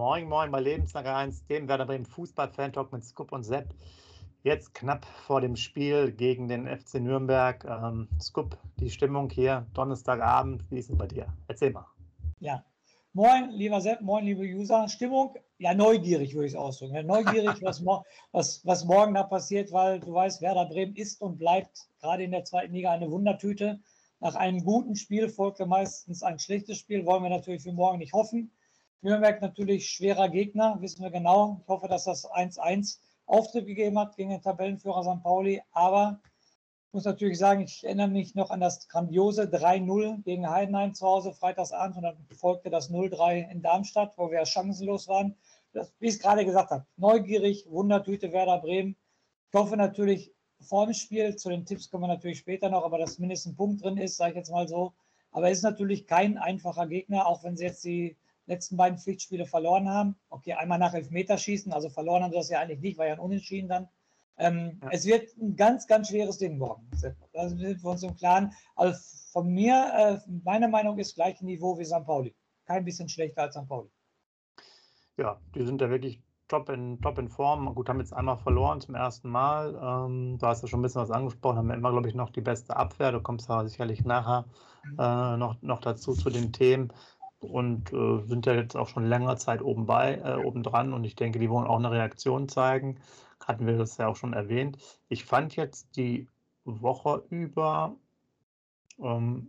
Moin, moin bei Lebenslager 1, dem Werder Bremen Fußball-Fan-Talk mit Scoop und Sepp. Jetzt knapp vor dem Spiel gegen den FC Nürnberg. Ähm, Scoop, die Stimmung hier, Donnerstagabend, wie ist es bei dir? Erzähl mal. Ja, moin, lieber Sepp, moin, liebe User. Stimmung, ja, neugierig würde ich es ausdrücken. Ja, neugierig, was, was, was morgen da passiert, weil du weißt, Werder Bremen ist und bleibt gerade in der zweiten Liga eine Wundertüte. Nach einem guten Spiel folgte meistens ein schlechtes Spiel, wollen wir natürlich für morgen nicht hoffen. Nürnberg natürlich schwerer Gegner, wissen wir genau. Ich hoffe, dass das 1-1 Auftritt gegeben hat gegen den Tabellenführer St. Pauli. Aber ich muss natürlich sagen, ich erinnere mich noch an das grandiose 3-0 gegen Heidenheim zu Hause freitagsabend und dann folgte das 0-3 in Darmstadt, wo wir chancenlos waren. Das, wie ich es gerade gesagt habe, neugierig, Wundertüte Werder Bremen. Ich hoffe natürlich vor dem Spiel, zu den Tipps kommen wir natürlich später noch, aber dass mindestens ein Punkt drin ist, sage ich jetzt mal so. Aber ist natürlich kein einfacher Gegner, auch wenn sie jetzt die letzten beiden Pflichtspiele verloren haben. Okay, einmal nach Elfmeterschießen, also verloren haben sie das ja eigentlich nicht, war ja ein Unentschieden dann. Ähm, ja. Es wird ein ganz, ganz schweres Ding morgen. Da sind wir uns im Klaren. Also von mir, äh, meine Meinung ist gleiches Niveau wie St. Pauli. Kein bisschen schlechter als St. Pauli. Ja, die sind ja wirklich top in, top in Form. Gut, haben jetzt einmal verloren zum ersten Mal. Ähm, du hast ja schon ein bisschen was angesprochen, haben wir immer, glaube ich, noch die beste Abwehr. Du kommst aber sicherlich nachher mhm. äh, noch, noch dazu zu den Themen und äh, sind ja jetzt auch schon länger Zeit oben bei, äh, oben dran und ich denke, die wollen auch eine Reaktion zeigen. Hatten wir das ja auch schon erwähnt. Ich fand jetzt die Woche über, ähm,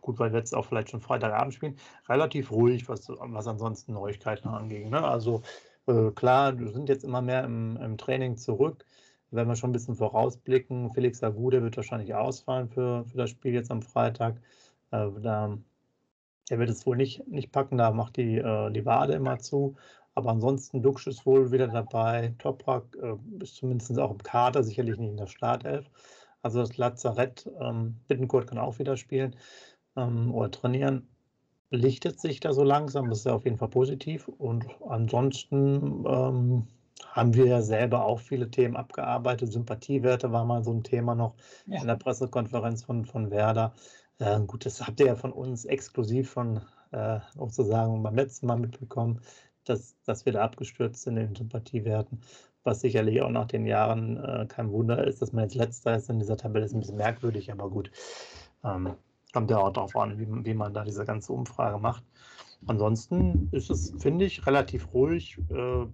gut, weil wir jetzt auch vielleicht schon Freitagabend spielen, relativ ruhig, was, was ansonsten Neuigkeiten angeht. Ne? Also äh, klar, wir sind jetzt immer mehr im, im Training zurück. Wenn wir schon ein bisschen vorausblicken, Felix Agude wird wahrscheinlich ausfallen für, für das Spiel jetzt am Freitag. Äh, da er wird es wohl nicht, nicht packen, da macht die, äh, die Wade immer zu. Aber ansonsten, Duxch ist wohl wieder dabei. Toprak äh, ist zumindest auch im Kader, sicherlich nicht in der Startelf. Also das Lazarett, ähm, Bittenkurt kann auch wieder spielen ähm, oder trainieren. Lichtet sich da so langsam, das ist ja auf jeden Fall positiv. Und ansonsten ähm, haben wir ja selber auch viele Themen abgearbeitet. Sympathiewerte war mal so ein Thema noch ja. in der Pressekonferenz von, von Werder. Äh, gut, das habt ihr ja von uns exklusiv von äh, sozusagen beim letzten Mal mitbekommen, dass, dass wir da abgestürzt sind in den Sympathiewerten, was sicherlich auch nach den Jahren äh, kein Wunder ist, dass man jetzt letzter ist in dieser Tabelle, ist ein bisschen merkwürdig, aber gut. Ähm, kommt ja auch darauf an, wie, wie man da diese ganze Umfrage macht. Ansonsten ist es, finde ich, relativ ruhig. Äh,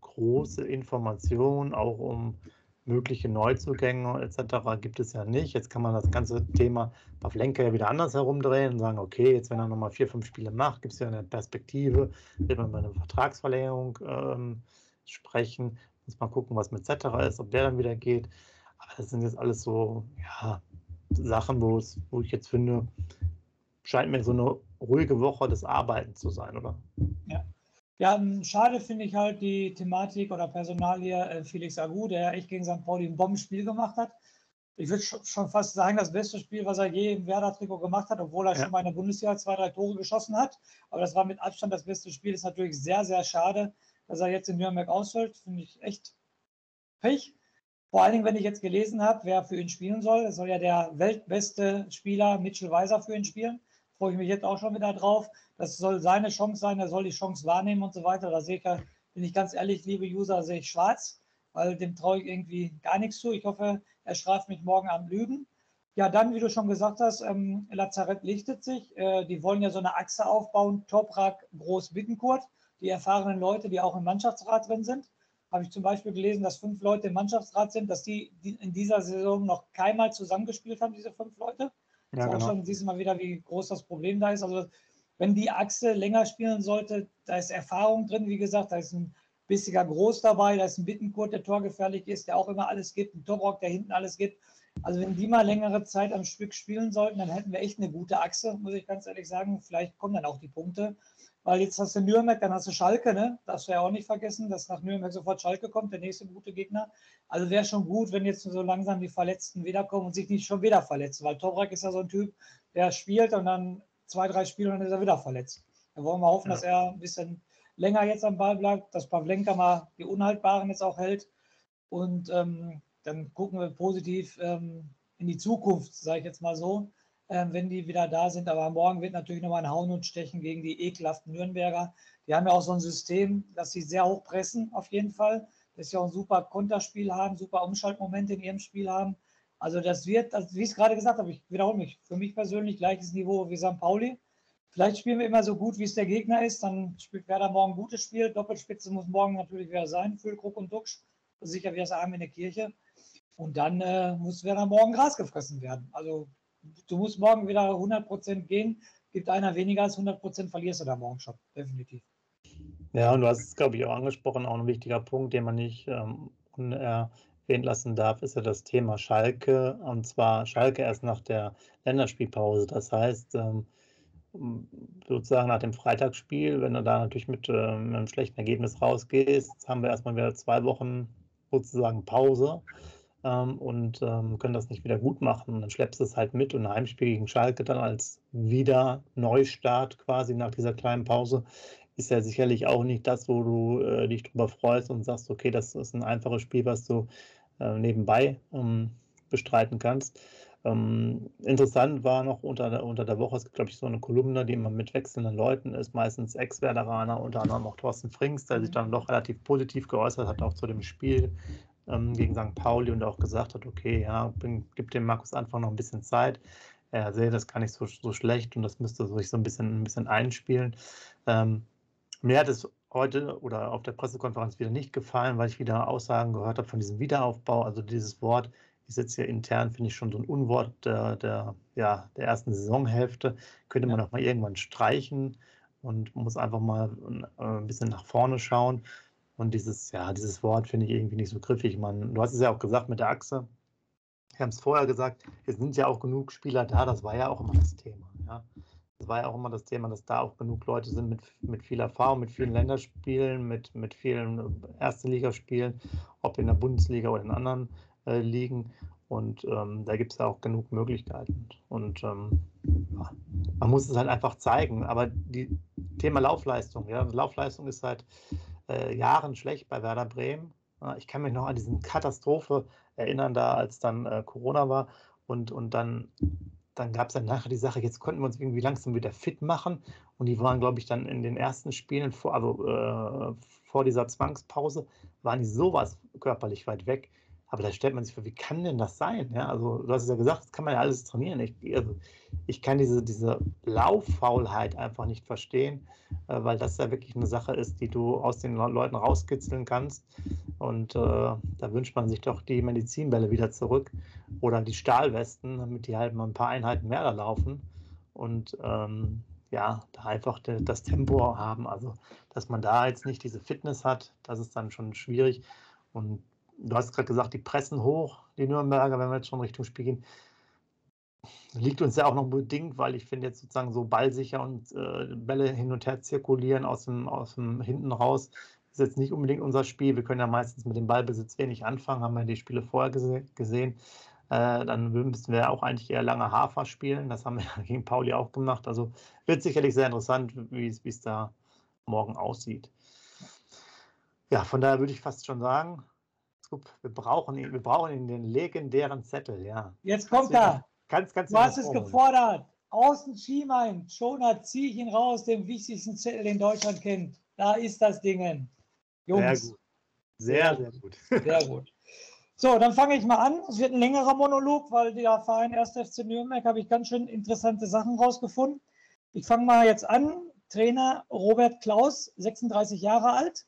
große Informationen auch um mögliche Neuzugänge etc. gibt es ja nicht. Jetzt kann man das ganze Thema Pavlenka ja wieder anders herumdrehen und sagen, okay, jetzt wenn er nochmal vier, fünf Spiele macht, gibt es ja eine Perspektive, wird man bei einer Vertragsverlängerung ähm, sprechen, muss man gucken, was mit etc. ist, ob der dann wieder geht. Aber das sind jetzt alles so, ja, Sachen, wo ich jetzt finde, scheint mir so eine ruhige Woche des Arbeitens zu sein, oder? Ja, ja, ähm, schade finde ich halt die Thematik oder Personalie äh, Felix Agu, der echt gegen St. Pauli ein Bombenspiel gemacht hat. Ich würde schon fast sagen, das beste Spiel, was er je im Werder-Trikot gemacht hat, obwohl er ja. schon mal in der Bundesliga zwei, drei Tore geschossen hat. Aber das war mit Abstand das beste Spiel. Ist natürlich sehr, sehr schade, dass er jetzt in Nürnberg ausfällt. Finde ich echt Pech. Vor allen Dingen, wenn ich jetzt gelesen habe, wer für ihn spielen soll. Es soll ja der weltbeste Spieler Mitchell Weiser für ihn spielen freue ich mich jetzt auch schon wieder drauf. Das soll seine Chance sein, er soll die Chance wahrnehmen und so weiter. Da sehe ich, bin ich ganz ehrlich, liebe User, sehe ich schwarz, weil dem traue ich irgendwie gar nichts zu. Ich hoffe, er straft mich morgen am Lügen. Ja, dann, wie du schon gesagt hast, ähm, Lazarett lichtet sich. Äh, die wollen ja so eine Achse aufbauen, Toprak, Groß, Bittenkurt, die erfahrenen Leute, die auch im Mannschaftsrat drin sind. habe ich zum Beispiel gelesen, dass fünf Leute im Mannschaftsrat sind, dass die, die in dieser Saison noch keinmal zusammengespielt haben, diese fünf Leute. Ja, genau. schon siehst du mal wieder, wie groß das Problem da ist. Also wenn die Achse länger spielen sollte, da ist Erfahrung drin, wie gesagt, da ist ein bissiger Groß dabei, da ist ein Bittenkurt, der torgefährlich ist, der auch immer alles gibt, ein Tobrock, der hinten alles gibt. Also wenn die mal längere Zeit am Stück spielen sollten, dann hätten wir echt eine gute Achse, muss ich ganz ehrlich sagen. Vielleicht kommen dann auch die Punkte. Weil jetzt hast du Nürnberg, dann hast du Schalke, ne? Darfst du ja auch nicht vergessen, dass nach Nürnberg sofort Schalke kommt, der nächste gute Gegner. Also wäre schon gut, wenn jetzt so langsam die Verletzten wiederkommen und sich nicht schon wieder verletzen. Weil Tobrak ist ja so ein Typ, der spielt und dann zwei, drei Spiele und dann ist er wieder verletzt. Da wollen wir hoffen, ja. dass er ein bisschen länger jetzt am Ball bleibt, dass Pavlenka mal die Unhaltbaren jetzt auch hält. Und ähm, dann gucken wir positiv ähm, in die Zukunft, sage ich jetzt mal so, ähm, wenn die wieder da sind. Aber morgen wird natürlich nochmal ein Hauen und Stechen gegen die ekelhaften Nürnberger. Die haben ja auch so ein System, dass sie sehr hoch pressen, auf jeden Fall. Dass sie auch ein super Konterspiel haben, super Umschaltmomente in ihrem Spiel haben. Also das wird, also wie ich es gerade gesagt habe, ich wiederhole mich, für mich persönlich gleiches Niveau wie St. Pauli. Vielleicht spielen wir immer so gut, wie es der Gegner ist. Dann spielt Werder morgen ein gutes Spiel. Doppelspitze muss morgen natürlich wieder sein. Füllkrug und Duxch. Sicher wie das Arm in der Kirche. Und dann äh, muss Werder morgen Gras gefressen werden. Also du musst morgen wieder 100% gehen. Gibt einer weniger als 100%, verlierst du da morgen schon. Definitiv. Ja, und du hast es, glaube ich, auch angesprochen. Auch ein wichtiger Punkt, den man nicht ähm, unerwähnt lassen darf, ist ja das Thema Schalke. Und zwar Schalke erst nach der Länderspielpause. Das heißt, ähm, sozusagen nach dem Freitagsspiel, wenn du da natürlich mit, äh, mit einem schlechten Ergebnis rausgehst, haben wir erstmal wieder zwei Wochen sozusagen Pause ähm, und ähm, können das nicht wieder gut machen. Dann schleppst du es halt mit und ein Heimspiel gegen Schalke dann als wieder Neustart quasi nach dieser kleinen Pause ist ja sicherlich auch nicht das, wo du äh, dich drüber freust und sagst, okay, das ist ein einfaches Spiel, was du äh, nebenbei ähm, bestreiten kannst. Ähm, interessant war noch unter der, unter der Woche, es gibt, glaube ich, so eine Kolumne, die immer mit wechselnden Leuten ist, meistens Ex-Werderaner, unter anderem auch Thorsten Frings, der sich dann doch relativ positiv geäußert hat, auch zu dem Spiel ähm, gegen St. Pauli und auch gesagt hat, okay, ja, bin, gib dem Markus Anfang noch ein bisschen Zeit. Er sehe das gar nicht so, so schlecht und das müsste sich so ein bisschen, ein bisschen einspielen. Ähm, mir hat es heute oder auf der Pressekonferenz wieder nicht gefallen, weil ich wieder Aussagen gehört habe von diesem Wiederaufbau, also dieses Wort ist jetzt hier intern, finde ich, schon so ein Unwort der, der, ja, der ersten Saisonhälfte. Könnte man ja. auch mal irgendwann streichen und muss einfach mal äh, ein bisschen nach vorne schauen. Und dieses, ja, dieses Wort finde ich irgendwie nicht so griffig. Man, du hast es ja auch gesagt mit der Achse. Wir haben es vorher gesagt, es sind ja auch genug Spieler da, das war ja auch immer das Thema. Ja. Das war ja auch immer das Thema, dass da auch genug Leute sind mit, mit viel Erfahrung, mit vielen Länderspielen, mit, mit vielen Erste Ligaspielen, ob in der Bundesliga oder in anderen äh, liegen. Und ähm, da gibt es ja auch genug Möglichkeiten. Und ähm, ja, man muss es halt einfach zeigen. Aber die Thema Laufleistung, ja, Laufleistung ist seit äh, Jahren schlecht bei Werder Bremen. Ich kann mich noch an diese Katastrophe erinnern, da als dann äh, Corona war und, und dann, dann gab es dann nachher die Sache, jetzt konnten wir uns irgendwie langsam wieder fit machen und die waren, glaube ich, dann in den ersten Spielen, vor, also äh, vor dieser Zwangspause, waren die sowas körperlich weit weg. Aber da stellt man sich vor, wie kann denn das sein? Ja, also du hast es ja gesagt, das kann man ja alles trainieren. Ich, also, ich kann diese, diese Lauffaulheit einfach nicht verstehen, äh, weil das ja wirklich eine Sache ist, die du aus den Leuten rauskitzeln kannst. Und äh, da wünscht man sich doch die Medizinbälle wieder zurück oder die Stahlwesten, damit die halt mal ein paar Einheiten mehr da laufen. Und ähm, ja, da einfach das Tempo haben. Also, dass man da jetzt nicht diese Fitness hat, das ist dann schon schwierig. Und du hast gerade gesagt, die pressen hoch, die Nürnberger, wenn wir jetzt schon Richtung Spiel gehen. Liegt uns ja auch noch bedingt, weil ich finde jetzt sozusagen so ballsicher und äh, Bälle hin und her zirkulieren aus dem, aus dem hinten raus, ist jetzt nicht unbedingt unser Spiel. Wir können ja meistens mit dem Ballbesitz wenig anfangen, haben wir die Spiele vorher gese gesehen. Äh, dann müssten wir auch eigentlich eher lange Hafer spielen. Das haben wir gegen Pauli auch gemacht. Also wird sicherlich sehr interessant, wie es da morgen aussieht. Ja, von daher würde ich fast schon sagen, wir brauchen ihn, wir brauchen ihn, den legendären Zettel, ja. Jetzt kommt er. Ganz, ganz du hast es gefordert. Außen Schiemein, Schoner, ziehe ich ihn raus, den wichtigsten Zettel, den Deutschland kennt. Da ist das Ding. Jungs. Sehr gut. Sehr, sehr gut. Sehr gut. So, dann fange ich mal an. Es wird ein längerer Monolog, weil der Verein 1. FC Nürnberg habe ich ganz schön interessante Sachen rausgefunden. Ich fange mal jetzt an. Trainer Robert Klaus, 36 Jahre alt,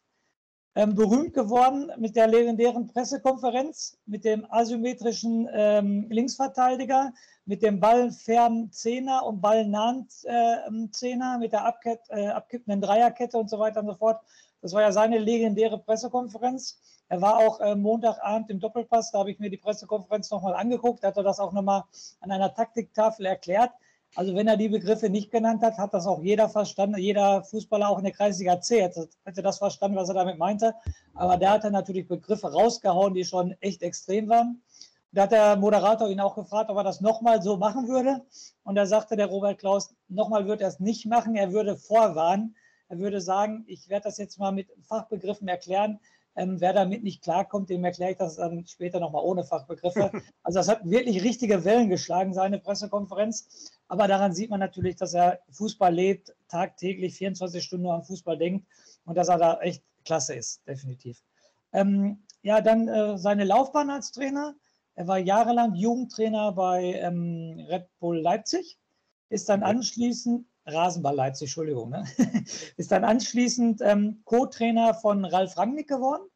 ähm, berühmt geworden mit der legendären Pressekonferenz, mit dem asymmetrischen ähm, Linksverteidiger, mit dem ballfernen Zehner und ballnahen äh, Zehner, mit der abkipp, äh, abkippenden Dreierkette und so weiter und so fort. Das war ja seine legendäre Pressekonferenz. Er war auch äh, Montagabend im Doppelpass, da habe ich mir die Pressekonferenz nochmal angeguckt, da hat er das auch nochmal an einer Taktiktafel erklärt. Also wenn er die Begriffe nicht genannt hat, hat das auch jeder verstanden, jeder Fußballer auch in der Kreisliga C hätte, das verstanden, was er damit meinte. Aber da hat er natürlich Begriffe rausgehauen, die schon echt extrem waren. Da hat der Moderator ihn auch gefragt, ob er das nochmal so machen würde. Und da sagte der Robert Klaus, nochmal würde er es nicht machen, er würde vorwarnen. Er würde sagen, ich werde das jetzt mal mit Fachbegriffen erklären. Ähm, wer damit nicht klarkommt, dem erkläre ich das dann später nochmal ohne Fachbegriffe. Also das hat wirklich richtige Wellen geschlagen, seine Pressekonferenz. Aber daran sieht man natürlich, dass er Fußball lebt, tagtäglich 24 Stunden nur am Fußball denkt und dass er da echt klasse ist, definitiv. Ähm, ja, dann äh, seine Laufbahn als Trainer. Er war jahrelang Jugendtrainer bei ähm, Red Bull Leipzig, ist dann anschließend, Rasenball Leipzig, Entschuldigung, ne? ist dann anschließend ähm, Co-Trainer von Ralf Rangnick geworden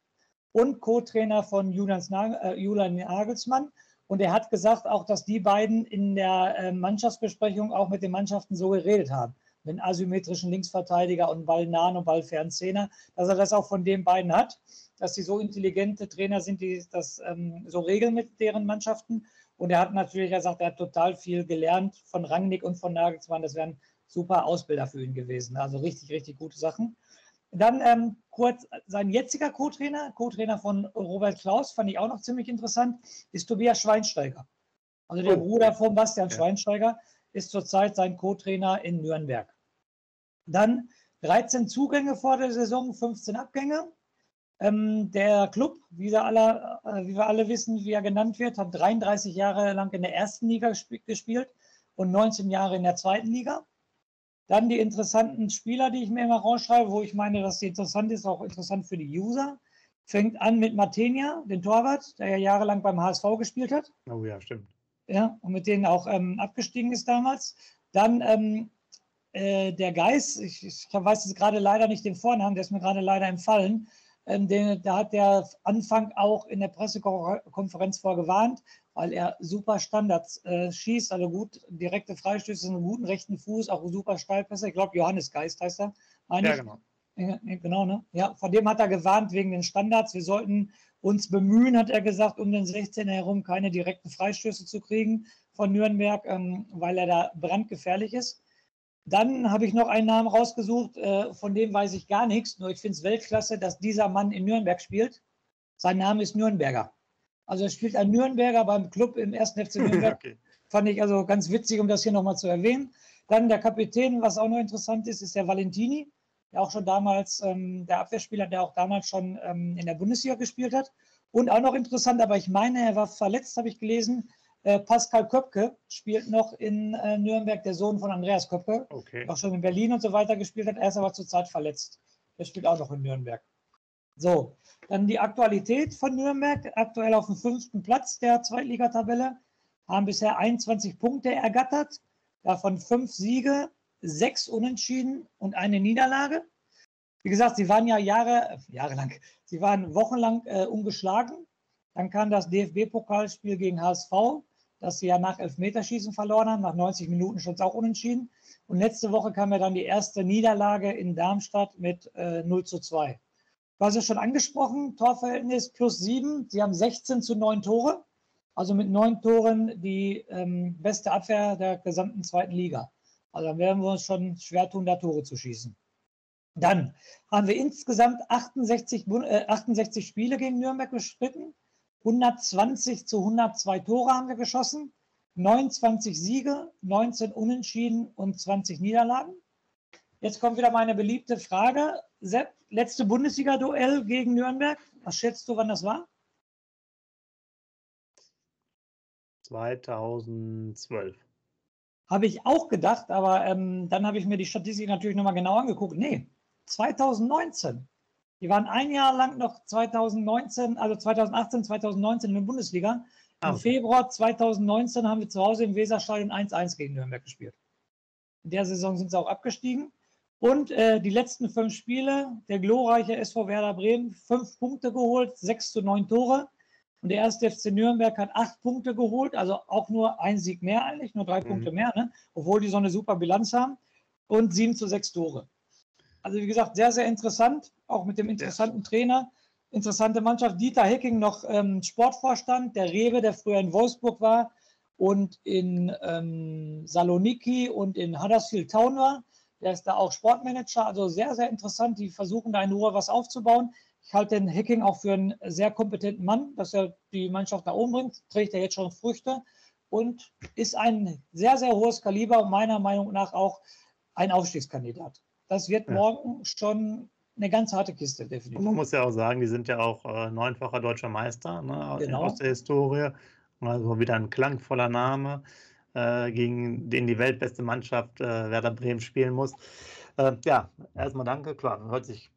und Co-Trainer von Julian, äh, Julian Nagelsmann und er hat gesagt auch, dass die beiden in der äh, Mannschaftsbesprechung auch mit den Mannschaften so geredet haben. Mit asymmetrischen Linksverteidiger und ballnahen und ballfernen Zehner, dass er das auch von den beiden hat, dass sie so intelligente Trainer sind, die das ähm, so regeln mit deren Mannschaften. Und er hat natürlich gesagt, er hat total viel gelernt von Rangnick und von Nagelsmann. Das wären super Ausbilder für ihn gewesen. Also richtig, richtig gute Sachen. Dann ähm, kurz sein jetziger Co-Trainer, Co-Trainer von Robert Klaus, fand ich auch noch ziemlich interessant, ist Tobias Schweinsteiger. Also der oh. Bruder von Bastian ja. Schweinsteiger ist zurzeit sein Co-Trainer in Nürnberg. Dann 13 Zugänge vor der Saison, 15 Abgänge. Ähm, der Club, wie wir, alle, äh, wie wir alle wissen, wie er genannt wird, hat 33 Jahre lang in der ersten Liga gespielt und 19 Jahre in der zweiten Liga. Dann die interessanten Spieler, die ich mir immer rausschreibe, wo ich meine, dass die interessant ist, auch interessant für die User. Fängt an mit Martenia, den Torwart, der ja jahrelang beim HSV gespielt hat. Oh ja, stimmt. Ja, und mit denen auch ähm, abgestiegen ist damals. Dann ähm, äh, der Geist, ich, ich weiß jetzt gerade leider nicht den Vornamen, der ist mir gerade leider entfallen. Ähm, den, da hat der Anfang auch in der Pressekonferenz vorgewarnt, weil er super Standards äh, schießt, also gut direkte Freistöße, einen guten rechten Fuß, auch super Steilpässe. Ich glaube, Johannes Geist heißt er. Ja, genau. Ja, genau, ne? Ja, von dem hat er gewarnt wegen den Standards. Wir sollten uns bemühen, hat er gesagt, um den 16 herum keine direkten Freistöße zu kriegen von Nürnberg, ähm, weil er da brandgefährlich ist. Dann habe ich noch einen Namen rausgesucht, äh, von dem weiß ich gar nichts, nur ich finde es Weltklasse, dass dieser Mann in Nürnberg spielt. Sein Name ist Nürnberger. Also er spielt ein Nürnberger beim Club im 1. FC Nürnberg. okay. Fand ich also ganz witzig, um das hier nochmal zu erwähnen. Dann der Kapitän, was auch noch interessant ist, ist der Valentini, der auch schon damals, ähm, der Abwehrspieler, der auch damals schon ähm, in der Bundesliga gespielt hat. Und auch noch interessant, aber ich meine, er war verletzt, habe ich gelesen. Äh, Pascal Köpke spielt noch in äh, Nürnberg, der Sohn von Andreas Köpke, okay. auch schon in Berlin und so weiter gespielt hat. Er ist aber zurzeit verletzt. Der spielt auch noch in Nürnberg. So, dann die Aktualität von Nürnberg, aktuell auf dem fünften Platz der Zweitligatabelle, haben bisher 21 Punkte ergattert, davon fünf Siege, sechs Unentschieden und eine Niederlage. Wie gesagt, sie waren ja Jahre, jahrelang, sie waren wochenlang äh, ungeschlagen. Dann kam das DFB-Pokalspiel gegen HSV, das sie ja nach Elfmeterschießen verloren haben. Nach 90 Minuten es auch unentschieden. Und letzte Woche kam ja dann die erste Niederlage in Darmstadt mit äh, 0 zu 2. Du hast ja schon angesprochen, Torverhältnis plus sieben. Sie haben 16 zu 9 Tore, also mit neun Toren die ähm, beste Abwehr der gesamten zweiten Liga. Also dann werden wir uns schon schwer tun, da Tore zu schießen. Dann haben wir insgesamt 68, äh, 68 Spiele gegen Nürnberg bestritten. 120 zu 102 Tore haben wir geschossen. 29 Siege, 19 Unentschieden und 20 Niederlagen. Jetzt kommt wieder meine beliebte Frage. Sepp, letzte Bundesliga-Duell gegen Nürnberg. Was schätzt du, wann das war? 2012. Habe ich auch gedacht, aber ähm, dann habe ich mir die Statistik natürlich nochmal genau angeguckt. Nee, 2019. Die waren ein Jahr lang noch 2019, also 2018, 2019 in der Bundesliga. Im okay. Februar 2019 haben wir zu Hause im Weserstadion 1-1 gegen Nürnberg gespielt. In der Saison sind sie auch abgestiegen. Und äh, die letzten fünf Spiele, der glorreiche SV Werder Bremen, fünf Punkte geholt, sechs zu neun Tore. Und der erste FC Nürnberg hat acht Punkte geholt, also auch nur ein Sieg mehr eigentlich, nur drei mhm. Punkte mehr, ne? obwohl die so eine super Bilanz haben. Und sieben zu sechs Tore. Also wie gesagt, sehr, sehr interessant, auch mit dem interessanten Trainer. Interessante Mannschaft. Dieter Hecking noch ähm, Sportvorstand, der Rewe, der früher in Wolfsburg war und in ähm, Saloniki und in Huddersfield Town war. Der ist da auch Sportmanager, also sehr, sehr interessant. Die versuchen da in Ruhe was aufzubauen. Ich halte den Hacking auch für einen sehr kompetenten Mann, dass er die Mannschaft da umbringt, trägt er jetzt schon Früchte und ist ein sehr, sehr hohes Kaliber meiner Meinung nach auch ein Aufstiegskandidat. Das wird ja. morgen schon eine ganz harte Kiste, definitiv. Und man muss ja auch sagen, die sind ja auch äh, neunfacher deutscher Meister ne, genau. aus der Historie. Also wieder ein klangvoller Name, äh, gegen den die weltbeste Mannschaft äh, Werder Bremen spielen muss. Äh, ja, erstmal danke. Klar, hört sich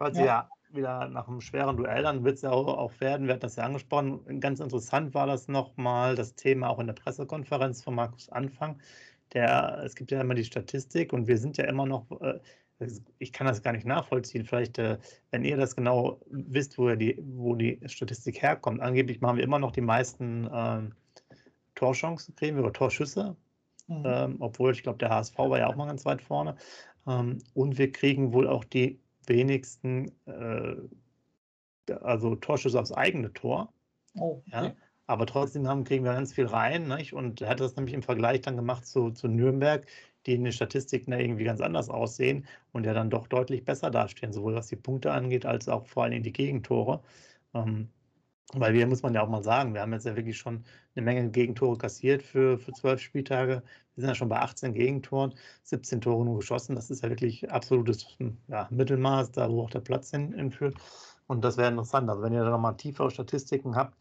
Hört sich ja. ja wieder nach einem schweren Duell dann wird es ja auch, auch werden, wir hatten das ja angesprochen. Ganz interessant war das nochmal, das Thema auch in der Pressekonferenz von Markus Anfang. Der, es gibt ja immer die Statistik und wir sind ja immer noch, äh, ich kann das gar nicht nachvollziehen, vielleicht, äh, wenn ihr das genau wisst, wo die, wo die Statistik herkommt. Angeblich machen wir immer noch die meisten ähm, Torchancen, kriegen wir oder Torschüsse, mhm. ähm, obwohl ich glaube, der HSV war ja auch mal ganz weit vorne. Ähm, und wir kriegen wohl auch die wenigsten, äh, also Torschüsse aufs eigene Tor. Oh, okay. ja. Aber trotzdem haben, kriegen wir ganz viel rein. Nicht? Und er hat das nämlich im Vergleich dann gemacht zu, zu Nürnberg, die in den Statistiken irgendwie ganz anders aussehen und ja dann doch deutlich besser dastehen, sowohl was die Punkte angeht, als auch vor allem die Gegentore. Ähm, weil wir, muss man ja auch mal sagen, wir haben jetzt ja wirklich schon eine Menge Gegentore kassiert für, für zwölf Spieltage. Wir sind ja schon bei 18 Gegentoren, 17 Tore nur geschossen. Das ist ja wirklich absolutes ja, Mittelmaß, da wo auch der Platz hin, hinführt. Und das wäre interessant. Also wenn ihr da nochmal tiefere Statistiken habt,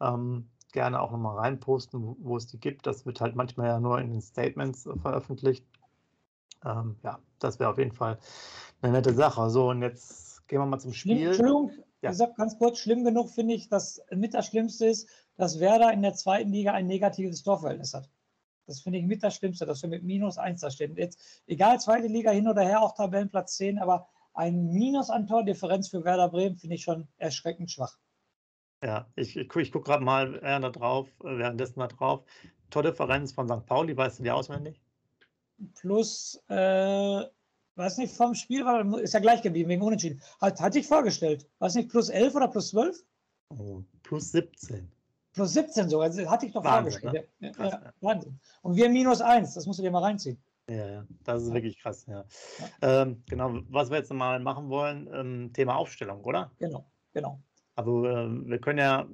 ähm, gerne auch nochmal reinposten, wo es die gibt. Das wird halt manchmal ja nur in den Statements veröffentlicht. Ähm, ja, das wäre auf jeden Fall eine nette Sache. So, und jetzt gehen wir mal zum Spiel. Entschuldigung, ja. Ich sage ganz kurz, schlimm genug finde ich, dass mit das Schlimmste ist, dass Werder in der zweiten Liga ein negatives Torverhältnis hat. Das finde ich mit das Schlimmste, dass wir mit minus 1 da stehen. Jetzt, egal, zweite Liga hin oder her, auch Tabellenplatz 10, aber ein Minus an Tordifferenz für Werder Bremen finde ich schon erschreckend schwach. Ja, ich, ich, gucke gerade mal da drauf, währenddessen mal drauf. Tordifferenz von St. Pauli, weißt du die auswendig? Plus äh, Weiß nicht, vom Spiel war, ist ja gleich geblieben, wegen Unentschieden. Hat, hatte ich vorgestellt. Weiß nicht, plus 11 oder plus 12? Oh, plus 17. Plus 17 sogar, also hatte ich doch Wahnsinn, vorgestellt. Ne? Krass, ja, ja. Wahnsinn. Und wir minus 1, das musst du dir mal reinziehen. Ja, ja, das ist wirklich krass, ja. ja. Ähm, genau, was wir jetzt mal machen wollen, ähm, Thema Aufstellung, oder? Genau, genau. Also äh, wir können ja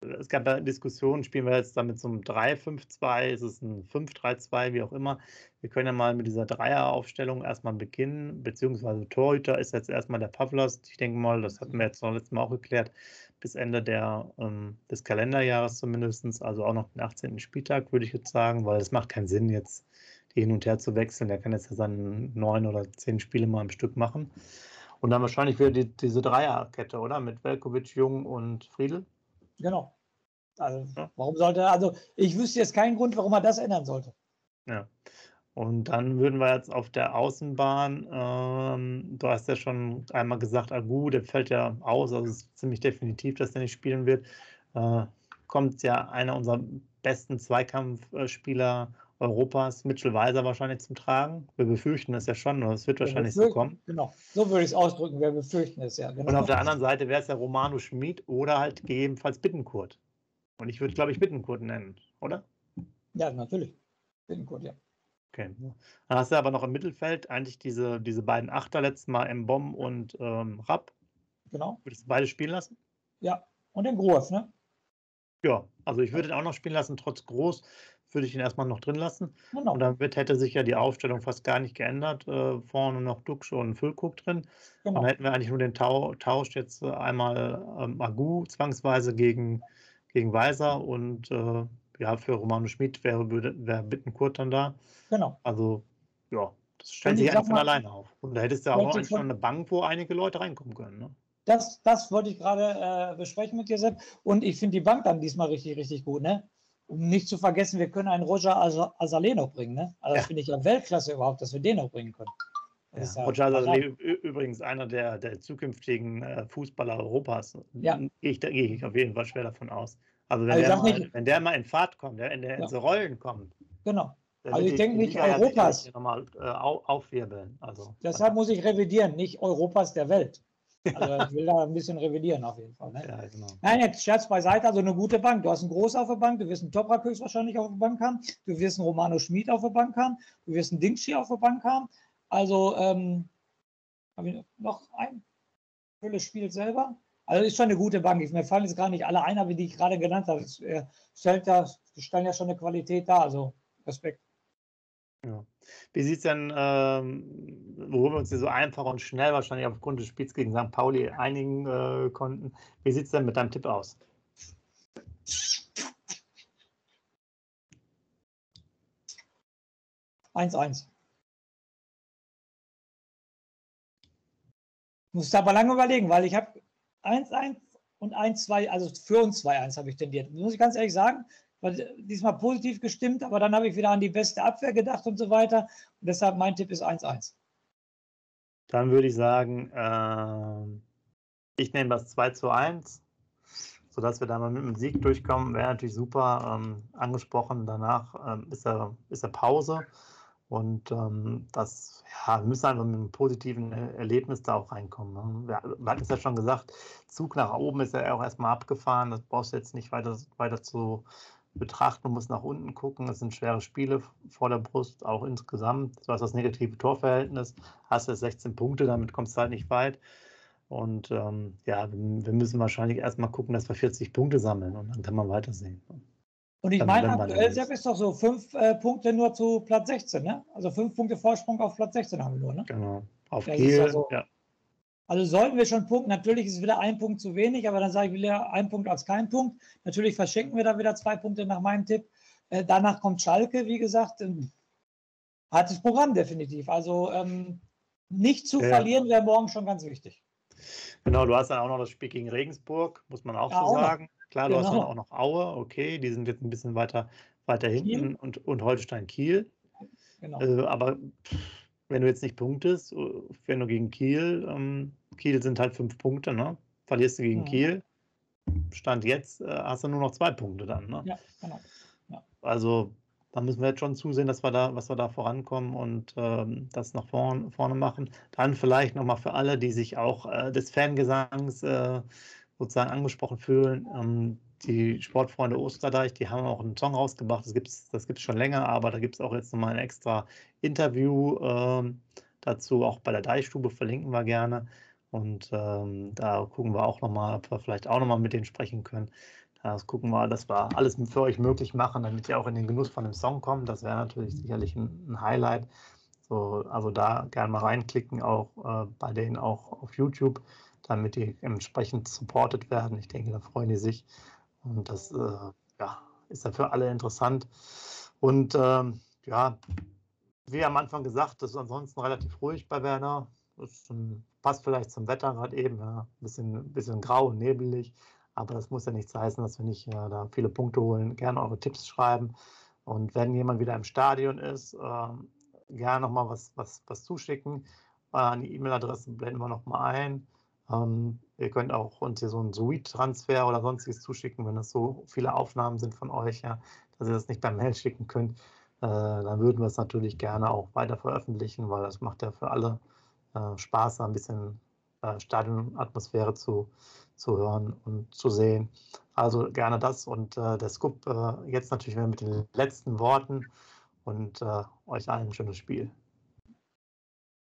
es gab ja Diskussionen, spielen wir jetzt damit zum 3-5-2, ist es ein 5-3-2, wie auch immer. Wir können ja mal mit dieser Dreieraufstellung erstmal beginnen, beziehungsweise Torhüter ist jetzt erstmal der Pavlos. Ich denke mal, das hatten wir jetzt noch letztes Mal auch geklärt, bis Ende der, ähm, des Kalenderjahres zumindest, also auch noch den 18. Spieltag, würde ich jetzt sagen, weil es macht keinen Sinn, jetzt die hin und her zu wechseln. Der kann jetzt ja seine neun oder zehn Spiele mal im Stück machen. Und dann wahrscheinlich wieder die, diese Dreierkette, oder? Mit Velkovic, Jung und Friedel. Genau. Also, warum sollte er, also ich wüsste jetzt keinen Grund, warum er das ändern sollte. Ja. Und dann würden wir jetzt auf der Außenbahn, ähm, du hast ja schon einmal gesagt, Agu, der fällt ja aus, also es ist ziemlich definitiv, dass der nicht spielen wird. Äh, kommt ja einer unserer besten Zweikampfspieler Europas, Mitchell Weiser, wahrscheinlich zum Tragen. Wir befürchten es ja schon, oder es wird wahrscheinlich so kommen. Genau, so würde ich es ausdrücken, wir befürchten es ja. Genau. Und auf der anderen Seite wäre es ja Romano Schmid oder halt gegebenenfalls Bittenkurt. Und ich würde, glaube ich, Bittenkurt nennen, oder? Ja, natürlich. Bittenkurt, ja. Okay. Dann hast du aber noch im Mittelfeld eigentlich diese, diese beiden Achter, letztes Mal Mbom und ähm, Rapp. Genau. Würdest du beide spielen lassen? Ja, und den Groß, ne? Ja, also ich würde ihn auch noch spielen lassen, trotz Groß würde ich ihn erstmal noch drin lassen. Genau. Und dann wird, hätte sich ja die Aufstellung fast gar nicht geändert. Äh, vorne noch Duxch und Füllkuck drin. Genau. Und dann hätten wir eigentlich nur den Tau Tausch jetzt einmal ähm, Agu zwangsweise gegen gegen Weiser und äh, ja, für Romano Schmid wäre, wäre Bittenkurt dann da. Genau. Also, ja, das stellt sich eigentlich von alleine auf. Und da hättest du auch schon eine Bank, wo einige Leute reinkommen können. Ne? Das, das wollte ich gerade äh, besprechen mit dir, Sepp. Und ich finde die Bank dann diesmal richtig, richtig gut. Ne? Um nicht zu vergessen, wir können einen Roger Azalé noch bringen. Ne? Also, das finde ich ja Weltklasse überhaupt, dass wir den noch bringen können. Ja. Ja Roger ist also übrigens einer der, der zukünftigen äh, Fußballer Europas. Ja. Gehe ich, geh ich auf jeden Fall schwer davon aus. Also wenn, also der, mal, nicht, wenn der mal in Fahrt kommt, wenn der in so Rollen kommt. Genau. Also ich denke nicht Europas. Ja nochmal äh, aufwirbeln. Also, Deshalb muss ich revidieren, nicht Europas der Welt. Also ich will da ein bisschen revidieren auf jeden Fall. Ne? Ja, genau. Nein, jetzt Scherz beiseite, also eine gute Bank. Du hast einen Groß auf der Bank, du wirst einen Toprak höchstwahrscheinlich auf der Bank haben, du wirst einen Romano Schmid auf der Bank haben, du wirst einen Dingschi auf der Bank haben. Also ähm, habe ich noch ein Fülle spielt selber. Also ist schon eine gute Bank. Mir fallen jetzt gar nicht alle ein, aber die ich gerade genannt habe. Es äh, stellt da, stellen ja schon eine Qualität da. Also Respekt. Ja. Wie sieht es denn, ähm, wo wir uns hier so einfach und schnell wahrscheinlich aufgrund des Spiels gegen St. Pauli einigen äh, konnten, wie sieht es denn mit deinem Tipp aus? Eins, eins. Musste aber lange überlegen, weil ich habe 1-1 und 1-2, also für uns 2-1 habe ich tendiert. Muss ich ganz ehrlich sagen, war diesmal positiv gestimmt, aber dann habe ich wieder an die beste Abwehr gedacht und so weiter. Und deshalb mein Tipp ist 1-1. Dann würde ich sagen, äh, ich nehme das 2 zu 1, sodass wir da mal mit dem Sieg durchkommen. Wäre natürlich super. Ähm, angesprochen, danach ähm, ist, er, ist er Pause. Und ähm, das, ja, wir müssen einfach mit einem positiven Erlebnis da auch reinkommen. Ne? Wir, wir hatten es ja schon gesagt, Zug nach oben ist ja auch erstmal abgefahren. Das brauchst du jetzt nicht weiter, weiter zu betrachten. Du musst nach unten gucken. Es sind schwere Spiele vor der Brust, auch insgesamt. Du hast das negative Torverhältnis, hast jetzt 16 Punkte, damit kommst du halt nicht weit. Und ähm, ja, wir müssen wahrscheinlich erstmal gucken, dass wir 40 Punkte sammeln und dann kann man weitersehen. Und ich meine, aktuell Sepp, ist doch so fünf äh, Punkte nur zu Platz 16, ne? Also fünf Punkte Vorsprung auf Platz 16 haben wir nur, ne? Genau. Auf das Kiel, also, ja. Also sollten wir schon punkten. Natürlich ist es wieder ein Punkt zu wenig, aber dann sage ich wieder ein Punkt als kein Punkt. Natürlich verschenken wir da wieder zwei Punkte nach meinem Tipp. Äh, danach kommt Schalke, wie gesagt. Ähm, hartes Programm definitiv. Also ähm, nicht zu ja. verlieren wäre morgen schon ganz wichtig. Genau, du hast dann auch noch das Spiel gegen Regensburg, muss man auch ja, so auch sagen. Noch. Klar, du genau. hast dann auch noch Aue, okay, die sind jetzt ein bisschen weiter, weiter hinten und, und Holstein Kiel. Genau. Äh, aber wenn du jetzt nicht punktest, äh, wenn du gegen Kiel, ähm, Kiel sind halt fünf Punkte, ne? Verlierst du gegen ja. Kiel, Stand jetzt, äh, hast du nur noch zwei Punkte dann, ne? Ja, genau. Ja. Also da müssen wir jetzt schon zusehen, dass wir da, was wir da vorankommen und ähm, das nach vorn, vorne machen. Dann vielleicht nochmal für alle, die sich auch äh, des Fangesangs äh, sozusagen angesprochen fühlen. Ähm, die Sportfreunde Osterdeich, die haben auch einen Song rausgebracht. Das gibt es das gibt's schon länger, aber da gibt es auch jetzt nochmal ein extra Interview ähm, dazu. Auch bei der Deichstube verlinken wir gerne. Und ähm, da gucken wir auch nochmal, ob wir vielleicht auch nochmal mit denen sprechen können. Das gucken wir, dass wir alles für euch möglich machen, damit ihr auch in den Genuss von dem Song kommt. Das wäre natürlich sicherlich ein, ein Highlight. So, also da gerne mal reinklicken, auch äh, bei denen auch auf YouTube damit die entsprechend supported werden. Ich denke, da freuen die sich. Und das äh, ja, ist ja für alle interessant. Und ähm, ja, wie am Anfang gesagt, das ist ansonsten relativ ruhig bei Werner. Das passt vielleicht zum Wetter gerade eben. Ja. Ein bisschen, bisschen grau und nebelig. Aber das muss ja nichts heißen, dass wir nicht ja, da viele Punkte holen. Gerne eure Tipps schreiben. Und wenn jemand wieder im Stadion ist, äh, gerne nochmal was, was, was zuschicken. Äh, an die E-Mail-Adresse blenden wir nochmal ein. Ähm, ihr könnt auch uns hier so einen Suite-Transfer oder sonstiges zuschicken, wenn es so viele Aufnahmen sind von euch, ja, dass ihr das nicht per Mail schicken könnt. Äh, dann würden wir es natürlich gerne auch weiter veröffentlichen, weil das macht ja für alle äh, Spaß, ein bisschen äh, Stadionatmosphäre zu, zu hören und zu sehen. Also gerne das und äh, der Scoop äh, jetzt natürlich mit den letzten Worten und äh, euch allen ein schönes Spiel.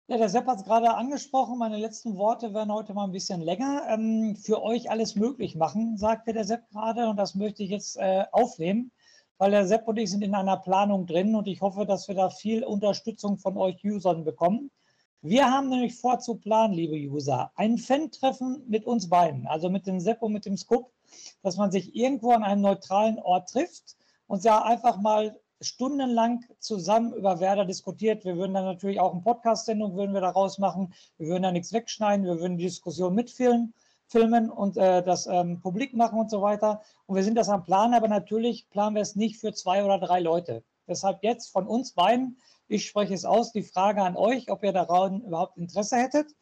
Ja, der Sepp hat es gerade angesprochen. Meine letzten Worte werden heute mal ein bisschen länger. Ähm, für euch alles möglich machen, sagte der Sepp gerade. Und das möchte ich jetzt äh, aufnehmen, weil der Sepp und ich sind in einer Planung drin und ich hoffe, dass wir da viel Unterstützung von euch Usern bekommen. Wir haben nämlich vor zu planen, liebe User, ein Fan-Treffen mit uns beiden, also mit dem Sepp und mit dem Scoop, dass man sich irgendwo an einem neutralen Ort trifft und ja einfach mal stundenlang zusammen über Werder diskutiert. Wir würden dann natürlich auch eine Podcast-Sendung würden wir daraus machen. Wir würden da nichts wegschneiden. Wir würden die Diskussion mitfilmen filmen und äh, das ähm, publik machen und so weiter. Und wir sind das am Plan, aber natürlich planen wir es nicht für zwei oder drei Leute. Deshalb jetzt von uns beiden Ich spreche es aus, die Frage an euch, ob ihr daran überhaupt Interesse hättet.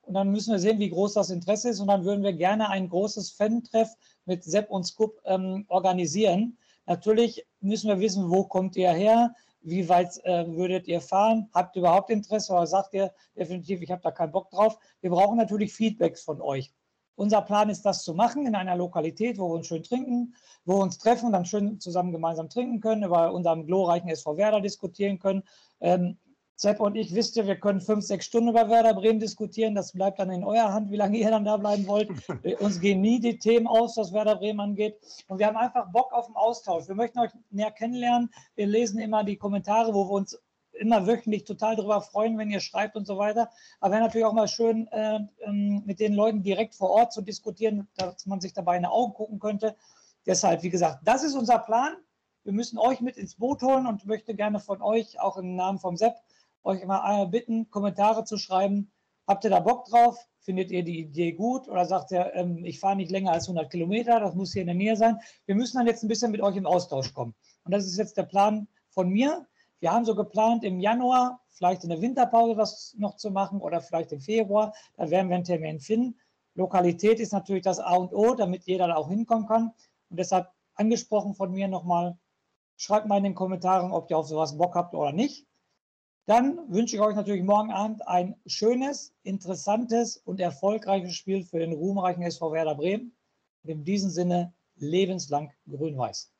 Und dann müssen wir sehen, wie groß das Interesse ist. Und dann würden wir gerne ein großes Fan-Treff mit Sepp und Scoop ähm, organisieren. Natürlich müssen wir wissen, wo kommt ihr her? Wie weit äh, würdet ihr fahren? Habt ihr überhaupt Interesse oder sagt ihr definitiv, ich habe da keinen Bock drauf? Wir brauchen natürlich Feedbacks von euch. Unser Plan ist, das zu machen in einer Lokalität, wo wir uns schön trinken, wo wir uns treffen und dann schön zusammen gemeinsam trinken können, über unserem glorreichen SV Werder diskutieren können. Ähm, Sepp und ich wisst ihr, wir können fünf, sechs Stunden über Werder Bremen diskutieren. Das bleibt dann in eurer Hand, wie lange ihr dann da bleiben wollt. Uns gehen nie die Themen aus, was Werder Bremen angeht. Und wir haben einfach Bock auf den Austausch. Wir möchten euch näher kennenlernen. Wir lesen immer die Kommentare, wo wir uns immer wöchentlich total darüber freuen, wenn ihr schreibt und so weiter. Aber wäre natürlich auch mal schön, äh, ähm, mit den Leuten direkt vor Ort zu diskutieren, dass man sich dabei in die Augen gucken könnte. Deshalb, wie gesagt, das ist unser Plan. Wir müssen euch mit ins Boot holen und möchte gerne von euch, auch im Namen vom Sepp, euch immer bitten, Kommentare zu schreiben. Habt ihr da Bock drauf? Findet ihr die Idee gut? Oder sagt ihr, ähm, ich fahre nicht länger als 100 Kilometer, das muss hier in der Nähe sein? Wir müssen dann jetzt ein bisschen mit euch im Austausch kommen. Und das ist jetzt der Plan von mir. Wir haben so geplant, im Januar vielleicht in der Winterpause was noch zu machen oder vielleicht im Februar. Da werden wir einen Termin finden. Lokalität ist natürlich das A und O, damit jeder da auch hinkommen kann. Und deshalb angesprochen von mir nochmal, schreibt mal in den Kommentaren, ob ihr auf sowas Bock habt oder nicht. Dann wünsche ich euch natürlich morgen Abend ein schönes, interessantes und erfolgreiches Spiel für den ruhmreichen SV Werder Bremen. Und in diesem Sinne lebenslang grün-weiß.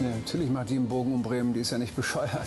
Ja, natürlich macht die einen Bogen um Bremen, die ist ja nicht bescheuert.